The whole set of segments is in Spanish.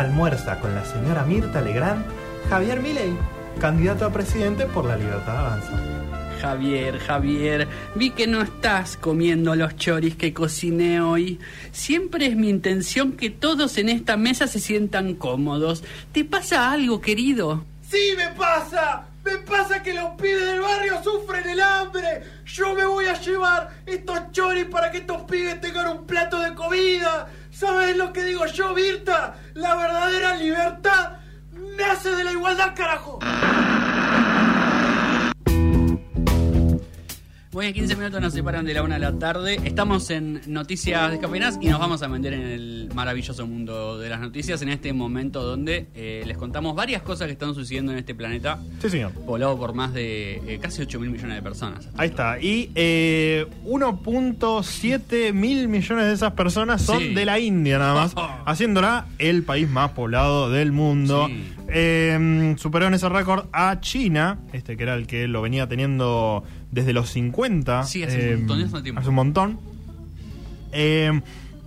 almuerza con la señora Mirta Legrand Javier Milei, candidato a presidente por la Libertad Avanza. Javier, Javier, vi que no estás comiendo los choris que cociné hoy. Siempre es mi intención que todos en esta mesa se sientan cómodos. ¿Te pasa algo, querido? ¡Sí me pasa! ¡Me pasa que los pibes del barrio sufren el hambre! Yo me voy a llevar estos choris para que estos pibes tengan un plato de comida. ¿Sabes lo que digo yo, Virta? La verdadera libertad nace de la igualdad, carajo. Bueno, 15 minutos nos separan de la una de la tarde. Estamos en Noticias Descafeinadas y nos vamos a meter en el maravilloso mundo de las noticias en este momento donde eh, les contamos varias cosas que están sucediendo en este planeta. Sí, señor. Poblado por más de eh, casi 8 mil millones de personas. Ahí está. Y eh, 1.7 mil millones de esas personas son Sí. de la India nada más, haciéndola el país más poblado del mundo. Sí. Superó en ese récord a China, este que era el que lo venía teniendo desde los 50. Sí, hace un montón, hace tiempo. Hace un montón. Eh,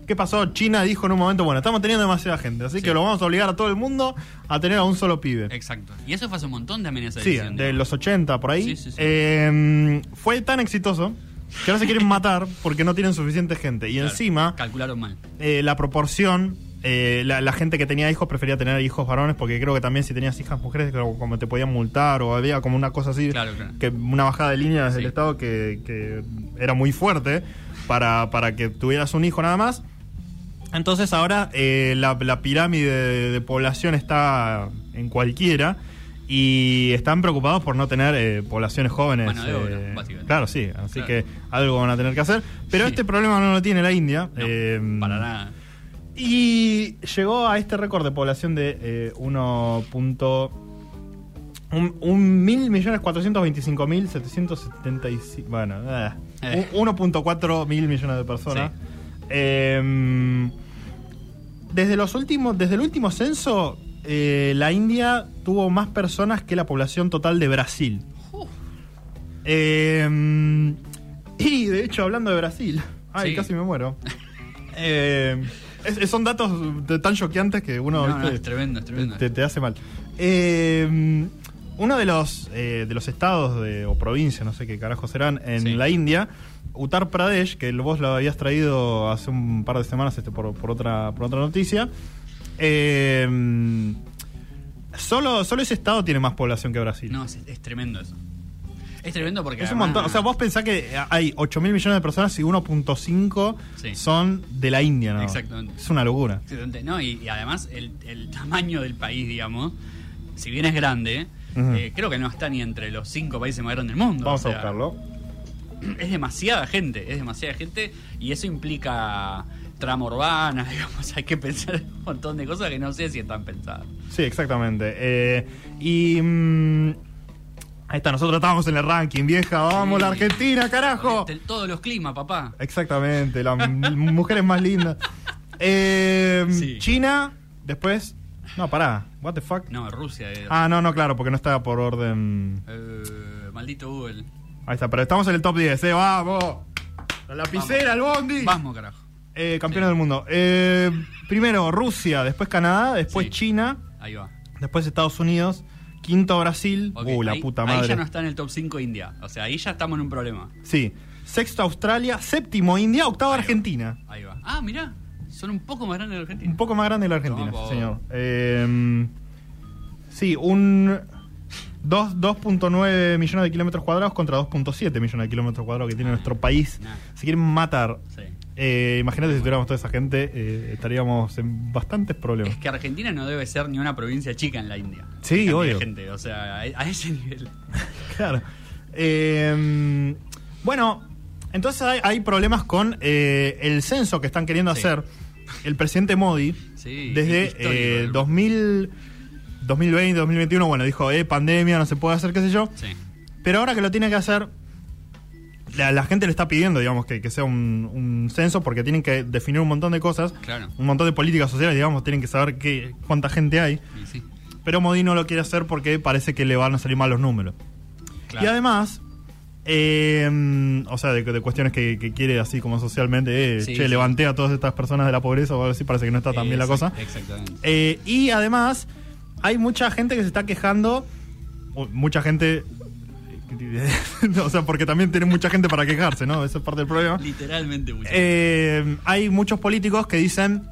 ¿Qué pasó? China dijo en un momento, bueno, estamos teniendo demasiada gente, así Sí. que lo vamos a obligar a todo el mundo a tener a un solo pibe. Exacto. Y eso fue hace un montón también esa Sí, edición, de digamos. los 80 por ahí. Sí, sí, sí. Eh, fue tan exitoso que ahora se quieren matar porque no tienen suficiente gente. Y Claro, encima, Calcularon mal. eh, la proporción, eh, la, la gente que tenía hijos prefería tener hijos varones porque creo que también si tenías hijas mujeres, como, como te podían multar o había como una cosa así, Claro, claro. que una bajada de línea desde Sí. el Estado que, que era muy fuerte para, para que tuvieras un hijo nada más. Entonces ahora eh, la, la pirámide de, de población está en cualquiera y están preocupados por no tener eh, poblaciones jóvenes. De obra, eh, básicamente. claro, sí, así Claro. que algo van a tener que hacer. Pero Sí. este problema no lo tiene la India. No, eh, para nada. Y llegó a este récord de población de eh, 1. punto- Un, un mil millones cuatrocientos veinticinco mil setecientos setenta y cinco- Bueno, eh, Eh. un- 1.4 mil millones de personas. Eh, desde los últimos, desde el último censo, eh, la India tuvo más personas que la población total de Brasil. Uf. Eh, y de hecho, hablando de Brasil, ay, Sí. casi me muero. Es- son datos tan choqueantes que uno No, es tremendo, es tremendo. te, te hace mal. Eh, uno de los eh, de los estados de, o provincias, no sé qué carajo serán, en Sí. la India, Uttar Pradesh, que vos lo habías traído hace un par de semanas este, por, por otra, por otra noticia. eh, solo, solo ese estado tiene más población que Brasil. No, es, es tremendo eso. Es tremendo porque. Es un montón. O sea, vos pensás que hay 8 mil millones de personas y 1.5 Sí. son de la India, ¿no? Exactamente. Es una locura. Exactamente. No, y, y además el, el tamaño del país, digamos, si bien es grande, eh, creo que no está ni entre los cinco países más grandes del mundo. Vamos O a buscarlo. Es demasiada gente, es demasiada gente y eso implica trama urbana, digamos, hay que pensar en un montón de cosas que no sé si están pensadas. Sí, exactamente. Eh, y. mm, ahí está, nosotros estábamos en el ranking, vieja. Vamos, Sí. la Argentina, carajo. Este, Todos los climas, papá. Exactamente, las mujeres más lindas. Eh, Sí. China, después. No, pará. ¿What the fuck? No, Rusia. eh. Ah, no, no, claro, porque no estaba por orden. Eh, maldito Google. Ahí está, pero estamos en el top 10, ¿eh? ¡Vamos! La lapicera, el bondi. Vamos, carajo. Eh, campeones Sí. del mundo. Eh, primero Rusia, después Canadá, después. China, Ahí va. después Estados Unidos, quinto Brasil. Uh, la ahí, puta ahí madre. ya no está en el top 5 India. O sea, ahí ya estamos en un problema. Sí. Sexto Australia, séptimo India, octavo Ahí va. Argentina. Ahí va. Ah, mirá. Son un poco más grandes de Argentina. Un poco más grande que la Argentina, sí, señor. Eh, sí, un dos- 2.9 millones de kilómetros cuadrados contra 2.7 millones de kilómetros cuadrados que tiene Ah, nuestro país. nah. Se quieren matar. Sí. Eh, imagínate si tuviéramos toda esa gente, eh, estaríamos en bastantes problemas. Es que Argentina no debe ser ni una provincia chica en la India. Sí, obvio. gente, o sea, a, a ese nivel. Claro. Eh, bueno, entonces hay, hay problemas con eh, el censo que están queriendo Sí. hacer el presidente Modi Sí, desde eh, el- 2000, 2020, 2021. Bueno, dijo, eh, pandemia, no se puede hacer, qué sé yo. Sí. Pero ahora que lo tiene que hacer, la, la gente le está pidiendo, digamos, que, que sea un, un censo porque tienen que definir un montón de cosas, Claro. un montón de políticas sociales, digamos, tienen que saber qué, cuánta gente hay. Sí. Pero Modi no lo quiere hacer porque parece que le van a salir mal los números. Claro. Y además, Eh, o sea, de, de cuestiones que, que quiere así como socialmente, eh, Sí, che, sí. levanté a todas estas personas de la pobreza o algo así, parece que no está tan bien la cosa. Exact- Exactamente. Eh, y además, hay mucha gente que se está quejando, mucha gente... o sea, porque también tiene mucha gente para quejarse, ¿no? Eso es parte del problema. Literalmente mucho. Eh, hay muchos políticos que dicen,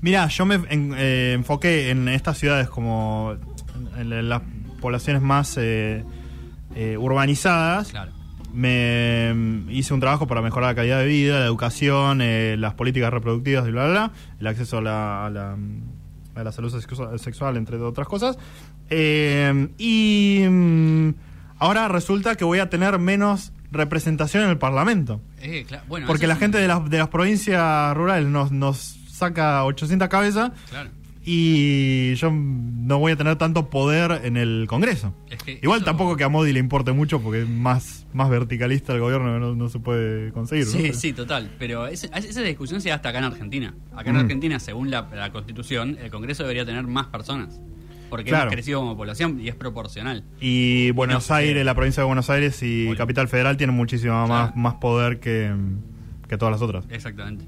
mira, yo me en- eh, enfoqué en estas ciudades como en, en las poblaciones más eh, eh, urbanizadas. claro. Me mm, hice un trabajo para mejorar la calidad de vida, la educación, las políticas reproductivas y bla, bla, bla, el acceso a la, a la, a la salud sexu- sexual, entre otras cosas. Y mm, ahora resulta que voy a tener menos representación en el Parlamento. Eh, cla- bueno, Porque la gente un- de las, de las provincias rurales nos, nos saca 800 cabezas Claro. y yo no voy a tener tanto poder en el Congreso. Es que Igual eso- tampoco que a Modi le importe mucho porque es más, más verticalista el gobierno, no, no se puede conseguir. ¿no? Sí, Pero- sí, total. Pero ese- esa discusión se da hasta acá en Argentina. Acá en Mm. Argentina, según la, la Constitución, el Congreso debería tener más personas. Porque Claro. hemos crecido como población y es proporcional. Y Buenos. Aires, la provincia de Buenos Aires y Bueno. Capital Federal tienen muchísimo más, Claro. más poder que, que todas las otras. Exactamente.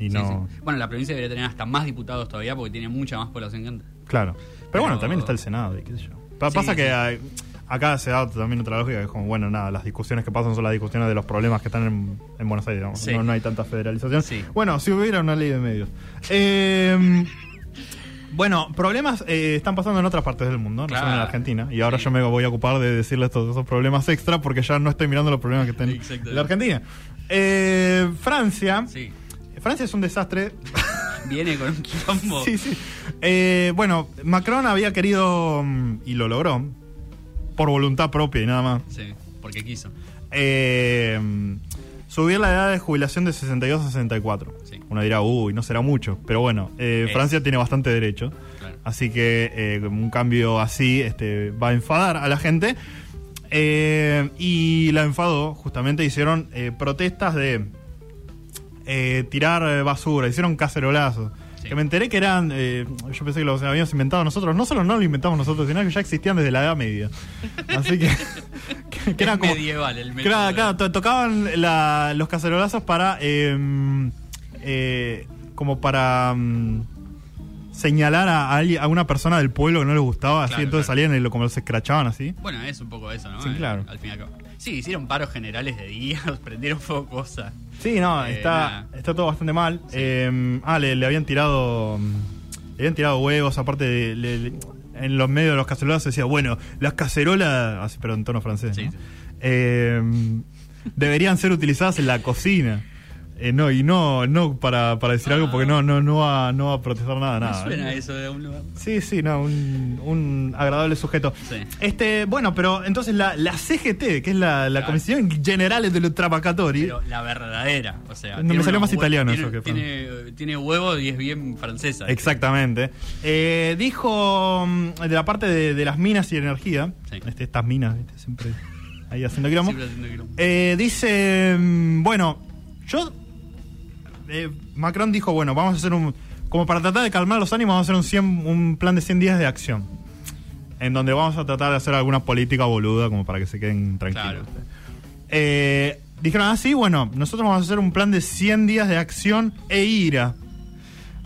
Y Sí, no, sí. Bueno, la provincia debería tener hasta más diputados todavía porque tiene mucha más población que antes. claro. Pero, Pero- bueno, también está el Senado y qué sé yo. Sí, pasa que hay- acá se da también otra lógica, que es como, bueno, nada, las discusiones que pasan son las discusiones de los problemas que están en, en Buenos Aires. No, no hay tanta federalización. Bueno, si hubiera una ley de medios. Eh, bueno, problemas eh, están pasando en otras partes del mundo, no solo en Argentina. Y ahora Sí. yo me voy a ocupar de decirles todos esos problemas extra porque ya no estoy mirando los problemas que Exactamente. la Argentina. Eh, Francia. Sí. Francia es un desastre. Viene con un quilombo. sí, sí. Eh, bueno, Macron había querido, mm, y lo logró, por voluntad propia y nada más, Sí, porque quiso. eh, subir la edad de jubilación de 62 a 64. Sí. Uno dirá, uy, no será mucho. Pero bueno, eh. Francia tiene bastante derecho. Claro. Así que eh, un cambio así este, va a enfadar a la gente. Eh, y la enfadó, justamente hicieron eh, protestas de tirar basura, hicieron cacerolazos. Que me enteré que eran, eh, yo pensé que los habíamos inventado nosotros, no solo no lo inventamos nosotros, sino que ya existían desde la Edad Media. Así que, que, que eran como... medieval el método. Claro, claro, to- tocaban la- los cacerolazos para. eh, eh, como para. mm, señalar a, alguien- a una persona del pueblo que no les gustaba, así, entonces claro. salían y lo, como se escrachaban así. Bueno, es un poco eso, ¿no? Sí, claro. Al fin y al cabo. Sí, hicieron paros generales de días, prendieron fuego cosas. Sí, no, Eh, está, está todo bastante mal. Eh, ah, le, le habían tirado. mm, Le habían tirado huevos, aparte de- le- le- en los medios de los cacerolazos se decía, bueno, las cacerolas, así, pero en tono francés, Sí, ¿no? sí. Eh, deberían ser utilizadas en la cocina. Eh, no, y no, no para, para decir algo porque no, no, no va, no va a protestar nada, Me nada. suena eso de un lugar. Sí, sí, no, un, un agradable sujeto. Sí. Este, bueno, pero entonces la, la CGT, que es la, la Claro. Comisión General de los Trapacatori, Pero la verdadera, o sea. No, me salió más italiano tiene, eso que tiene, tiene huevo y es bien francesa. Exactamente. Eh, dijo mm, de la parte de, de las minas y energía, Sí. este, estas minas, siempre ahí haciendo quilombo. Siempre haciendo quilombo. Eh, dice, mm, bueno, yo... eh, Macron dijo, bueno, vamos a hacer un... Como para tratar de calmar los ánimos, vamos a hacer un, 100 un plan de 100 días de acción. En donde vamos a tratar de hacer alguna política boluda como para que se queden tranquilos. Claro. Eh, dijeron, ah, sí, bueno, nosotros vamos a hacer un plan de 100 días de acción e ira.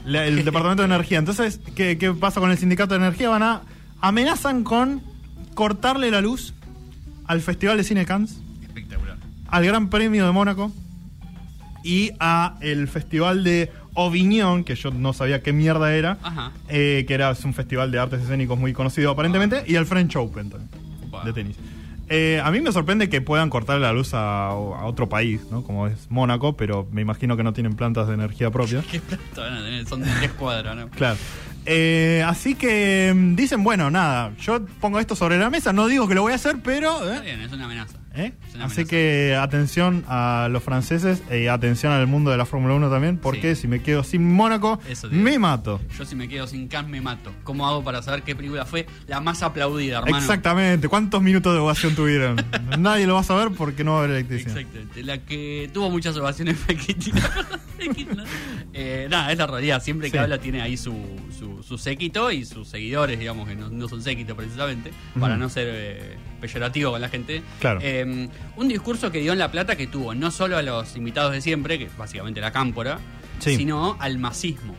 La- el Departamento de Energía. Entonces, ¿qué, qué pasa con el Sindicato de Energía? Van a... Amenazan con cortarle la luz al Festival de Cine Cannes, Espectacular. al Gran Premio de Mónaco y a el Festival de Avignon, que yo no sabía qué mierda era, Ajá. eh, que era es un festival de artes escénicos muy conocido aparentemente, y al French Open también, de tenis. Eh, a mí me sorprende que puedan cortar la luz a, a otro país, ¿no? Como es Mónaco, pero me imagino que no tienen plantas de energía propia. ¿Qué tener? Son tres cuadras, ¿no? Claro. Eh, así que mm, dicen, bueno, nada, yo pongo esto sobre la mesa, no digo que lo voy a hacer, pero... ¿eh? Está bien, es una amenaza. ¿Eh? Así que atención a los franceses y atención al mundo de la Fórmula 1 también, porque Sí. si me quedo sin Mónaco, me mato. Yo si me quedo sin Cannes me mato. ¿Cómo hago para saber qué película fue la más aplaudida, hermano? Exactamente, ¿cuántos minutos de ovación tuvieron? Nadie lo va a saber porque no va a haber electricidad. Exactamente. La que tuvo muchas ovaciones fue eh, nada, es la realidad. Siempre que Sí. habla tiene ahí su, su, su séquito y sus seguidores, digamos, que no, no son séquito precisamente, para no ser eh, peyorativo con la gente. Claro. Eh, un discurso que dio en La Plata que tuvo no solo a los invitados de siempre, que es básicamente la cámpora, Sí. sino al masismo.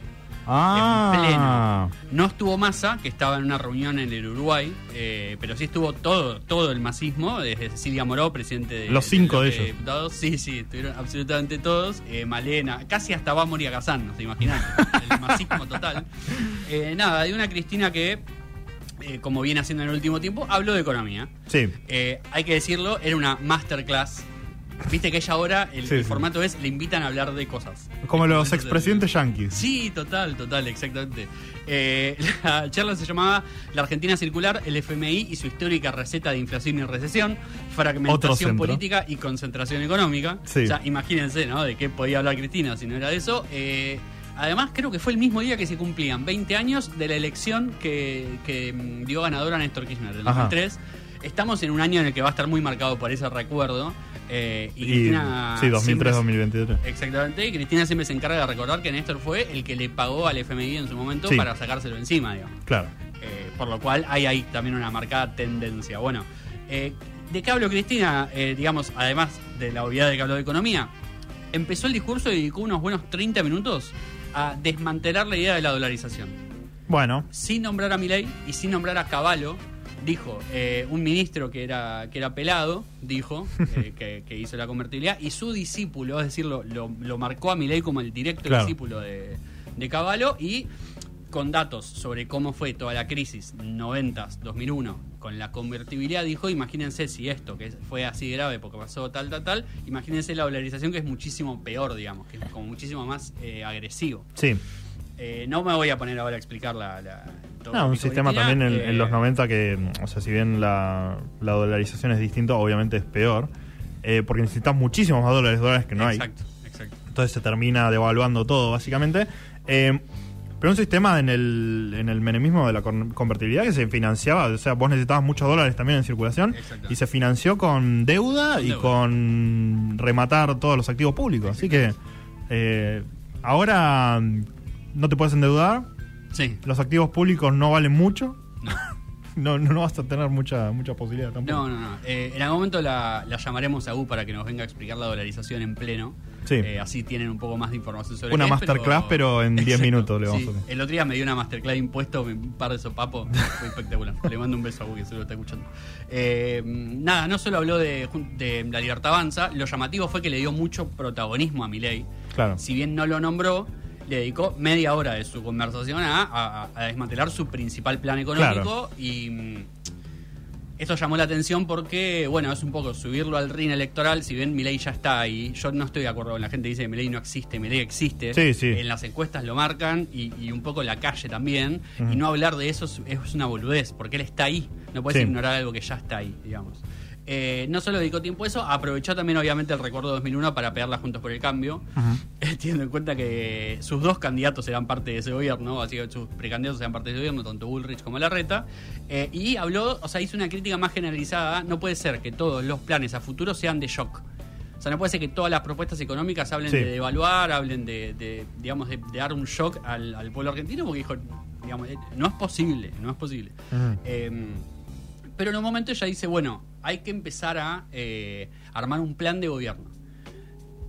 Ah, No estuvo Massa, que estaba en una reunión en el Uruguay, eh, pero sí estuvo todo, todo el masismo, desde Cecilia Moró, presidente de Los cinco de ellos. diputados. Sí, sí, estuvieron absolutamente todos. Eh, Malena, casi hasta va a morir Kazán, no se imaginan. el masismo total. Eh, nada, de una Cristina que, eh, como viene haciendo en el último tiempo, habló de economía. sí. Eh, hay que decirlo, era una masterclass. Viste que ella ahora, el, Sí, el sí. formato es, le invitan a hablar de cosas. Como los expresidentes yanquis. Sí, total, total, exactamente. Eh, la charla se llamaba La Argentina Circular, el FMI y su histórica receta de inflación y recesión, fragmentación política y concentración económica. Sí. O sea, imagínense, ¿no? De qué podía hablar Cristina si no era de eso. Eh, además, creo que fue el mismo día que se cumplían 20 años de la elección que, que, mm, dio ganadora Néstor Kirchner, en Ajá. 2003. Estamos en un año en el que va a estar muy marcado por ese recuerdo. eh, y, Y, Cristina sí, siempre 2003-2023. Exactamente, y Cristina siempre se encarga de recordar que Néstor fue el que le pagó al FMI en su momento Sí. para sacárselo encima, digamos. Claro. Eh, por lo cual hay ahí también una marcada tendencia. Bueno, eh, ¿de qué habló Cristina? Eh, digamos, además de la obviedad de que habló de economía, empezó el discurso y dedicó unos buenos 30 minutos a desmantelar la idea de la dolarización. Bueno, Sin nombrar a Milei y sin nombrar a Caballo, dijo eh, un ministro que era, que era pelado, dijo, eh, que, que hizo la convertibilidad, y su discípulo, es decir, lo, lo- lo marcó a Milei como el directo Claro. discípulo de, de Caballo, y con datos sobre cómo fue toda la crisis 90s, 2001, con la convertibilidad, dijo, imagínense si esto, que fue así grave porque pasó tal, tal, tal, imagínense la dolarización que es muchísimo peor, digamos, que es como muchísimo más eh, agresivo. sí. Eh, no me voy a poner ahora a explicar la... la No, un sistema también en, eh, en los 90 que, o sea, si bien la, la dolarización es distinta, obviamente es peor, eh, porque necesitas muchísimos más dólares, dólares que no hay. Exacto, exacto. Entonces se termina devaluando todo, básicamente. Pero un sistema en el, en el menemismo de la con- convertibilidad que se financiaba, o sea, vos necesitabas muchos dólares también en circulación y se financió con deuda Con y deuda. con rematar todos los activos públicos. Así que eh, ahora mm, no te puedes endeudar, Sí. los activos públicos no valen mucho, No. no, no vas a tener mucha, mucha posibilidad tampoco. No, no, no. Eh, en algún momento la, la llamaremos a U para que nos venga a explicar la dolarización en pleno. Sí. Eh, así tienen un poco más de información sobre Una qué es, masterclass, pero en 10 minutos le vamos Sí. a hacer. El otro día me dio una masterclass de impuestos, un par de sopapos. Fue espectacular. Le mando un beso a U que se lo está escuchando. Eh, nada, no solo habló de, la libertad avanza, lo llamativo fue que le dio mucho protagonismo a Milei. Claro. si bien no lo nombró, le dedicó media hora de su conversación a, a- a desmantelar su principal plan económico y mm, esto llamó la atención porque, bueno, es un poco subirlo al ring electoral, si bien Milei ya está ahí, yo no estoy de acuerdo con la gente que dice que Milei no existe, Milei existe, Sí, sí. en las encuestas lo marcan y, y un poco la calle también, y no hablar de eso es, es una boludez, porque él está ahí, no puedes Sí. ignorar algo que ya está ahí, digamos. Eh, no solo dedicó tiempo a eso, aprovechó también obviamente el recuerdo de 2001 para pegarla juntos por el cambio, Ujú. teniendo en cuenta que sus dos candidatos eran parte de ese gobierno, así que sus precandidatos eran parte de ese gobierno, tanto Bullrich como Larreta, eh, y habló, o sea, hizo una crítica más generalizada, no puede ser que todos los planes a futuro sean de shock. O sea, no puede ser que todas las propuestas económicas hablen Sí. de devaluar, hablen de, de, digamos, de, de dar un shock al, al pueblo argentino, porque dijo, digamos, eh, no es posible, no es posible. Eh, pero en un momento ella dice, bueno, hay que empezar a eh, armar un plan de gobierno.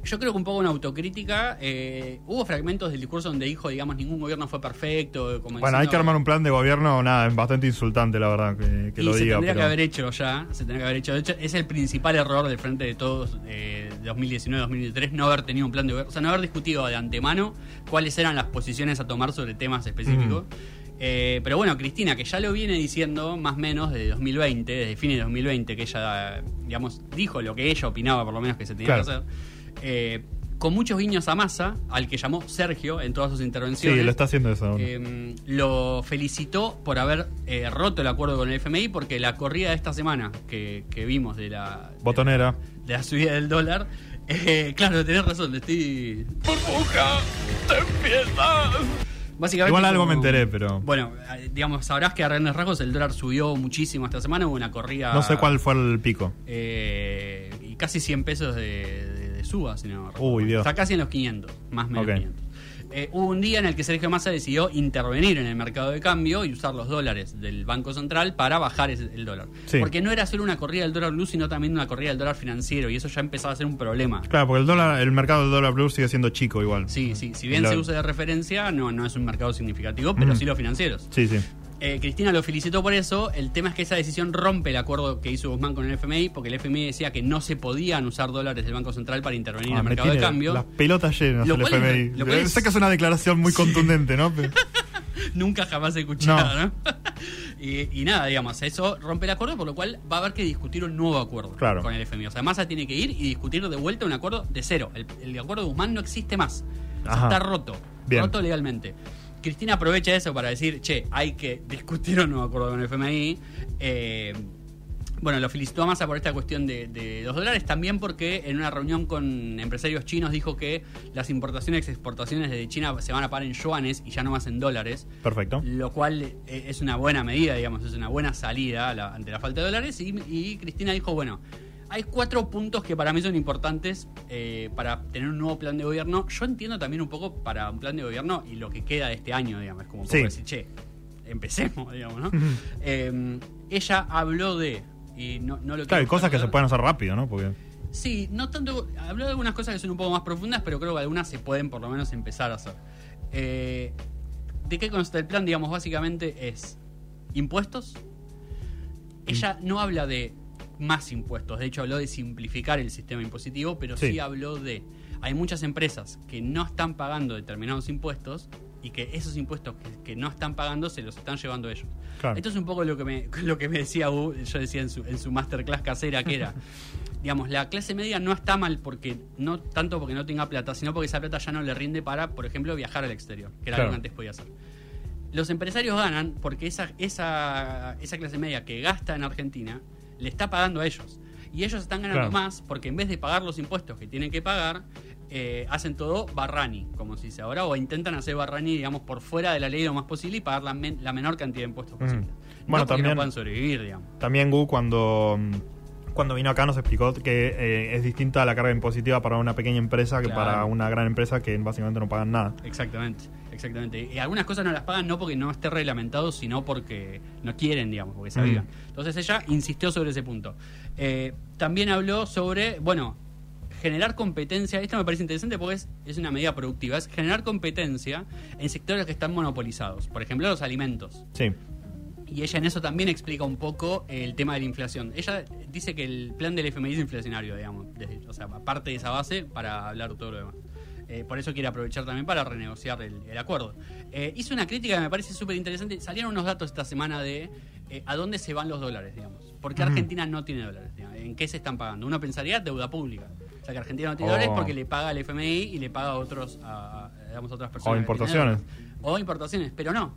Yo creo que un poco una autocrítica. eh, hubo fragmentos del discurso donde dijo, digamos, ningún gobierno fue perfecto. Como Bueno, hay que armar un plan de gobierno, nada, es bastante insultante, la verdad, que, que y lo se diga. tendría pero- que haber hecho ya, se tendría que haber hecho. De hecho, es el principal error del frente de todos eh, de 2019-2023, no haber tenido un plan de gobierno, o sea, no haber discutido de antemano cuáles eran las posiciones a tomar sobre temas específicos. Eh, pero bueno, Cristina, que ya lo viene diciendo más o menos desde 2020, desde fines de 2020, que ella, digamos, dijo lo que ella opinaba, por lo menos que se tenía Claro. que hacer, eh, con muchos guiños a Massa, al que llamó Sergio en todas sus Sí, intervenciones. lo está haciendo eso. Eh, lo felicitó por haber eh, roto el acuerdo con el FMI porque la corrida de esta semana que, que vimos de la, Botonera. de la subida del dólar, eh, claro, tenés razón, le estoy... ¡Burbuja! ¡Te empieza! Básicamente Igual algo como- me enteré, pero- Bueno, digamos, sabrás que a grandes rasgos el dólar subió muchísimo esta semana, hubo una corrida... No sé cuál fue el pico. eh, y casi 100 pesos de, de- de suba, si no Uy. Dios. Está casi en los 500, más o menos Ok. 500. Eh, hubo un día en el que Sergio Massa decidió intervenir en el mercado de cambio y usar los dólares del Banco Central para bajar ese- el dólar. Sí. Porque no era solo una corrida del dólar blue, sino también una corrida del dólar financiero y eso ya empezaba a ser un problema. Claro, porque el dólar, el mercado del dólar blue sigue siendo chico igual. Sí, sí, si bien se usa de referencia, no, no es un mercado significativo, pero sí los financieros. Sí, sí. Eh, Cristina lo felicitó por eso. El tema es que esa decisión rompe el acuerdo que hizo Guzmán con el FMI, porque el FMI decía que no se podían usar dólares del Banco Central para intervenir en Ah, el me mercado de cambio. Las pelotas llenas el es- FMI. lo cual es- Sé que es una declaración muy contundente, ¿no? Pero- Nunca jamás he escuchado, ¿no? y, y nada, digamos, eso rompe el acuerdo, por lo cual va a haber que discutir un nuevo acuerdo Claro. con el FMI. O sea, Massa tiene que ir y discutir de vuelta un acuerdo de cero. El, el acuerdo de Guzmán no existe más. O sea, Ajá. está roto. Bien. Roto legalmente. Cristina aprovecha eso para decir, che, hay que discutir un nuevo acuerdo con el FMI. Eh, bueno, lo felicitó a Massa por esta cuestión de, de los dólares, también porque en una reunión con empresarios chinos dijo que las importaciones y exportaciones desde China se van a pagar en yuanes y ya no más en dólares Perfecto. lo cual eh, es una buena medida, digamos, es una buena salida la- ante la falta de dólares. Y, y Cristina dijo, bueno, hay cuatro puntos que para mí son importantes eh, para tener un nuevo plan de gobierno. Yo entiendo también un poco para un plan de gobierno y lo que queda de este año, digamos, es como un poco Sí. decir, che, empecemos, digamos, ¿no? Eh, ella habló de... Y no, no lo Claro, hay cosas que se pueden hacer rápido, ¿no? Porque. Sí, no tanto. Habló de algunas cosas que son un poco más profundas, pero creo que algunas se pueden por lo menos empezar a hacer. Eh, ¿De qué consta el plan? Digamos, básicamente es impuestos. Ella no habla de más impuestos, de hecho habló de simplificar el sistema impositivo, pero sí, Sí. habló de... Hay muchas empresas que no están pagando determinados impuestos y que esos impuestos que, que no están pagando se los están llevando ellos. Claro. Esto es un poco lo que me, lo que me decía U, yo decía en su, en su masterclass casera, que era, digamos, la clase media no está mal porque no tanto porque no tenga plata, sino porque esa plata ya no le rinde para, por ejemplo, viajar al exterior, que era Claro. lo que antes podía hacer. Los empresarios ganan porque esa, esa, esa clase media que gasta en Argentina le está pagando a ellos. Y ellos están ganando Claro. más porque en vez de pagar los impuestos que tienen que pagar, eh, hacen todo barrani, como se dice ahora, o intentan hacer barrani, digamos, por fuera de la ley lo más posible y pagar la, men- la menor cantidad de impuestos posible. Bueno, no también- no puedan sobrevivir, digamos. También Gu cuando, cuando vino acá nos explicó que eh, es distinta la carga impositiva para una pequeña empresa que Claro. para una gran empresa que básicamente no pagan nada. Exactamente, exactamente. Y algunas cosas no las pagan no porque no esté reglamentado, sino porque no quieren, digamos, porque se Mm. Entonces ella insistió sobre ese punto. Eh, también habló sobre, bueno, generar competencia. Esto me parece interesante porque es, es una medida productiva. Es generar competencia en sectores que están monopolizados. Por ejemplo, los alimentos. Sí. Y ella en eso también explica un poco el tema de la inflación. Ella dice que el plan del FMI es inflacionario, digamos. desde- o sea, aparte de esa base, para hablar todo lo demás. Eh, por eso quiere aprovechar también para renegociar el, el acuerdo. Eh, hizo una crítica que me parece súper interesante. Salieron unos datos esta semana de eh, a dónde se van los dólares, digamos. Porque Ujú. Argentina no tiene dólares. digamos. ¿En qué se están pagando? Uno pensaría deuda pública. O sea, que Argentina no tiene O- dólares porque le paga al FMI y le paga a otros, a, a- digamos, a otras personas. tienen importaciones. O importaciones, pero no.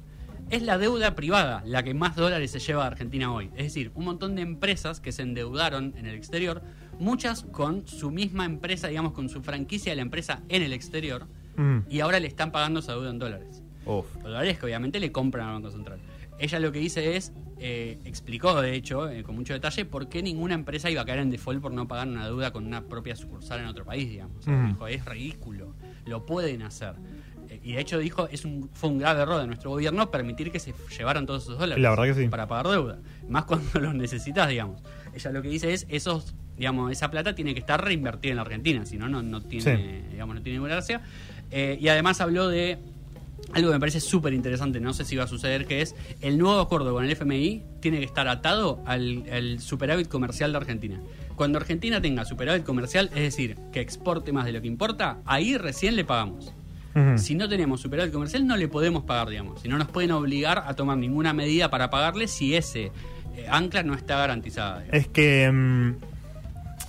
Es la deuda privada la que más dólares se lleva a Argentina hoy. Es decir, un montón de empresas que se endeudaron en el exterior, muchas con su misma empresa, digamos, con su franquicia de la empresa en el exterior, Mm. y ahora le están pagando esa deuda en dólares. Uf. Dólares que obviamente le compran al Banco Central. Ella lo que dice es, eh, explicó de hecho, eh, con mucho detalle, por qué ninguna empresa iba a caer en default por no pagar una deuda con una propia sucursal en otro país, digamos. O sea, dijo, es ridículo, lo pueden hacer. Y de hecho dijo, es un, fue un grave error de nuestro gobierno permitir que se llevaran todos esos dólares. La verdad que sí. Para pagar deuda. Más cuando los necesitas, digamos. Ella lo que dice es, esos, digamos, esa plata tiene que estar reinvertida en la Argentina, si no, no, no tiene, digamos, no tiene ninguna gracia. Eh, y además habló de algo que me parece súper interesante, no sé si va a suceder, que es el nuevo acuerdo con el FMI tiene que estar atado al, al superávit comercial de Argentina. Cuando Argentina tenga superávit comercial, es decir, que exporte más de lo que importa, ahí recién le pagamos. Si no tenemos superávit comercial, no le podemos pagar, digamos. Si no nos pueden obligar a tomar ninguna medida para pagarle si ese eh, ancla no está garantizada. digamos. Es que mm,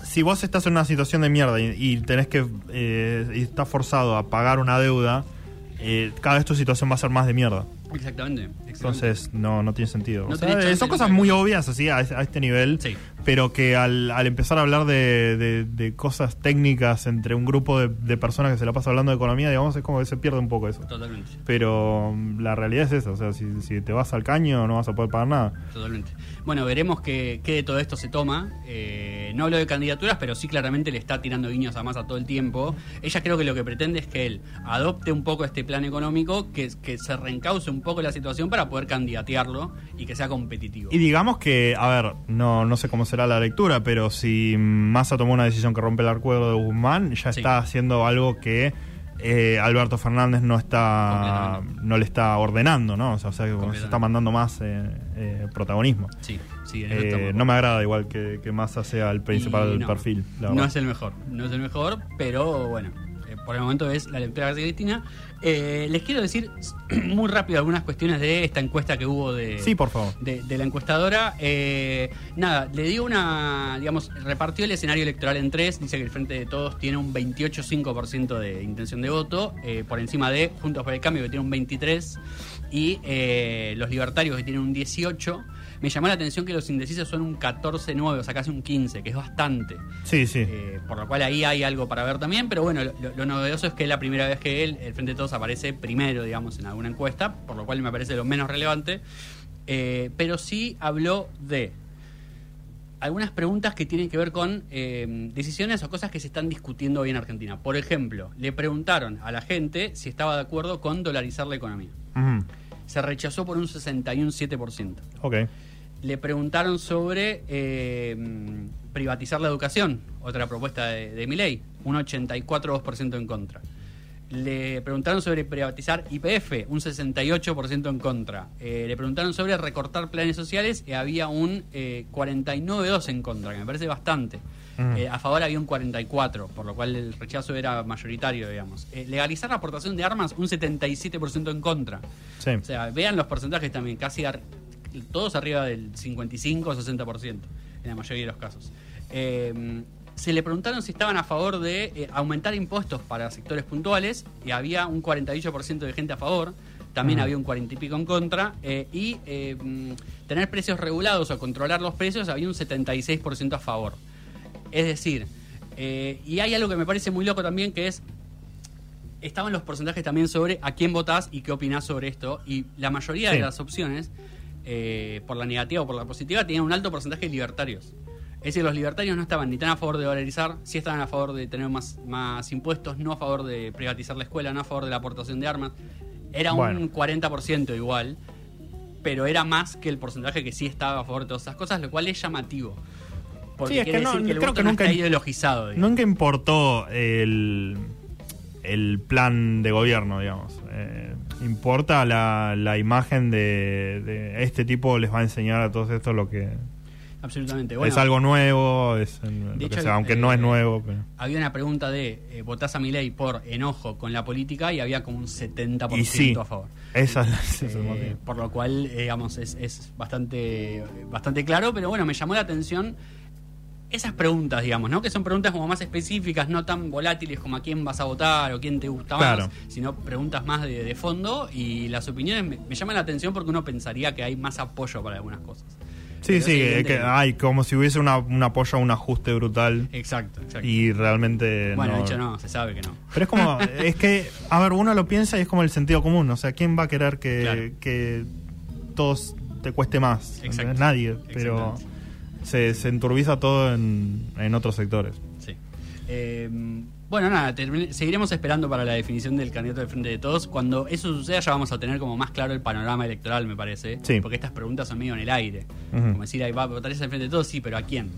si vos estás en una situación de mierda y, y tenés que eh, y estás forzado a pagar una deuda, eh, cada vez tu situación va a ser más de mierda. Exactamente. exactamente. Entonces no, no tiene sentido. No O sea, tenés chance son cosas muy obvias así a, a este nivel. Sí. Pero que al, al empezar a hablar de, de- de cosas técnicas entre un grupo de, de personas que se la pasa hablando de economía, digamos, es como que se pierde un poco eso. Totalmente. Pero mm, la realidad es esa, o sea, si, si te vas al caño no vas a poder pagar nada. Totalmente. Bueno, veremos qué, qué de todo esto se toma. Eh, no hablo de candidaturas, pero sí claramente le está tirando guiños a Massa todo el tiempo. Ella creo que lo que pretende es que él adopte un poco este plan económico, que, que se reencauce un poco la situación para poder candidatearlo y que sea competitivo. Y digamos que, a ver, no, no sé cómo será la lectura, pero si Massa tomó una decisión que rompe el acuerdo de Guzmán, ya Sí. está haciendo algo que eh, Alberto Fernández no está no le está ordenando, ¿no? O sea, o sea, que se está mandando más eh, eh, protagonismo. Sí, sí, Eh, no me agrada igual que, que Massa sea el principal Y no, perfil. la No es el mejor, no es el mejor, pero bueno, por el momento es la lectura de Cristina. Eh, les quiero decir muy rápido algunas cuestiones de esta encuesta que hubo de, Sí, por favor. de, de la encuestadora. Eh, nada, le dio una, digamos, repartió el escenario electoral en tres. Dice que el Frente de Todos tiene un 28,5% de intención de voto, eh, por encima de Juntos por el Cambio, que tiene un 23%, y eh, los libertarios, que tienen un 18%. Me llamó la atención que los indecisos son un 14,9%, o sea, casi un 15%, que es bastante. Sí, sí. Eh, por lo cual ahí hay algo para ver también, pero bueno, lo, lo novedoso es que es la primera vez que él, el Frente de Todos, aparece primero, digamos, en alguna encuesta, por lo cual me parece lo menos relevante. Eh, pero sí habló de algunas preguntas que tienen que ver con eh, decisiones o cosas que se están discutiendo hoy en Argentina. Por ejemplo, le preguntaron a la gente si estaba de acuerdo con dolarizar la economía. Se rechazó por un 61,7%. Ok. Le preguntaron sobre eh, privatizar la educación, otra propuesta de, de Milei, un 84,2% en contra. Le preguntaron sobre privatizar IPF, un 68% en contra. Eh, le preguntaron sobre recortar planes sociales y había un eh, 49,2% en contra, que me parece bastante. Mm. Eh, a favor había un 44%, por lo cual el rechazo era mayoritario, digamos. Legalizar la aportación de armas, un 77% en contra. Sí. O sea, vean los porcentajes también, casi todos arriba del 55 o 60% en la mayoría de los casos. Eh, se le preguntaron si estaban a favor de eh, aumentar impuestos para sectores puntuales y había un 48% de gente a favor. También había un 40 y pico en contra. eh, y tener precios regulados o controlar los precios había un 76% a favor. Es decir, y hay algo que me parece muy loco también que es estaban los porcentajes también sobre a quién votás y qué opinás sobre esto. Y la mayoría Sí. de las opciones, eh, por la negativa o por la positiva, tenían un alto porcentaje de libertarios. Es decir, los libertarios no estaban ni tan a favor de dolarizar, sí estaban a favor de tener más, más impuestos, no a favor de privatizar la escuela, no a favor de la aportación de armas. Era Bueno. un 40% igual, pero era más que el porcentaje que sí estaba a favor de todas esas cosas, lo cual es llamativo. Porque Sí, es quiere que no- decir que el creo voto que no nunca- está ideologizado. digamos. Nunca importó el, el plan de gobierno, digamos. Eh, importa la, la imagen de, de este tipo les va a enseñar a todos esto lo que Absolutamente. Bueno, es algo nuevo, es lo que hecho, sea, aunque eh, no es nuevo. pero- había una pregunta de eh, votás a mi ley por enojo con la política y había como un 70% Y sí, a favor. esa es Eh, por lo cual, digamos, es, es bastante, bastante claro, pero bueno, me llamó la atención esas preguntas, digamos, ¿no? Que son preguntas como más específicas, no tan volátiles como a quién vas a votar o quién te gusta Claro. más, sino preguntas más de, de fondo y las opiniones me, me llaman la atención porque uno pensaría que hay más apoyo para algunas cosas. Sí, Pero sí, que que- hay como si hubiese una, un apoyo a un ajuste brutal Exacto, exacto. y realmente bueno, no. de hecho no, se sabe que no. Pero es como, es que, a ver, uno lo piensa y es como el sentido común. O sea, ¿quién va a querer que, Claro. que todos te cueste más? Exacto. Nadie. Pero Exactamente. Se, se enturbiza todo en, en otros sectores. Sí. Eh, bueno, nada, seguiremos esperando para la definición del candidato del Frente de Todos. Cuando eso suceda ya vamos a tener como más claro el panorama electoral, me parece. Sí. Porque estas preguntas son medio en el aire. Como decir, ahí va, ¿votarías al Frente de Todos? Sí, pero ¿a quién?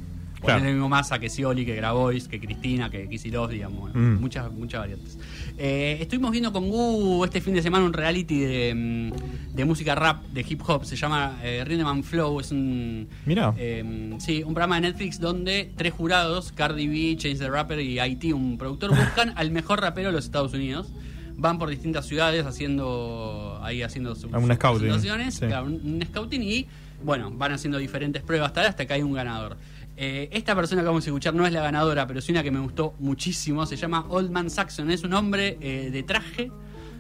Claro. Poner el mismo masa que Scioli, que Grabois, que Cristina, que Kicillof, digamos. Mm. Muchas, muchas variantes. Eh, estuvimos viendo con Gu este fin de semana un reality de, mm, de música rap, de hip hop. Se llama eh, and Flow. Es un... Eh, sí, un programa de Netflix donde tres jurados, Cardi B, Chase the Rapper y IT, un productor, buscan al mejor rapero de los Estados Unidos. Van por distintas ciudades haciendo ahí haciendo sus, Un sus scouting, presentaciones, sí. claro, un, un scouting y bueno, van haciendo diferentes pruebas tal hasta que hay un ganador. Eh, esta persona que vamos a escuchar no es la ganadora, pero sí una que me gustó muchísimo. Se llama Old Man Saxon. Es un hombre eh, de traje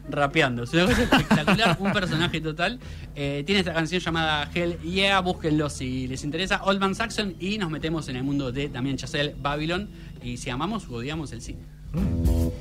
rapeando. Es una cosa espectacular, un personaje total. Eh, tiene esta canción llamada Hell Yeah, búsquenlo si les interesa. Old Man Saxon y nos metemos en el mundo de Damien Chazelle, Babylon. Y si amamos o odiamos el cine.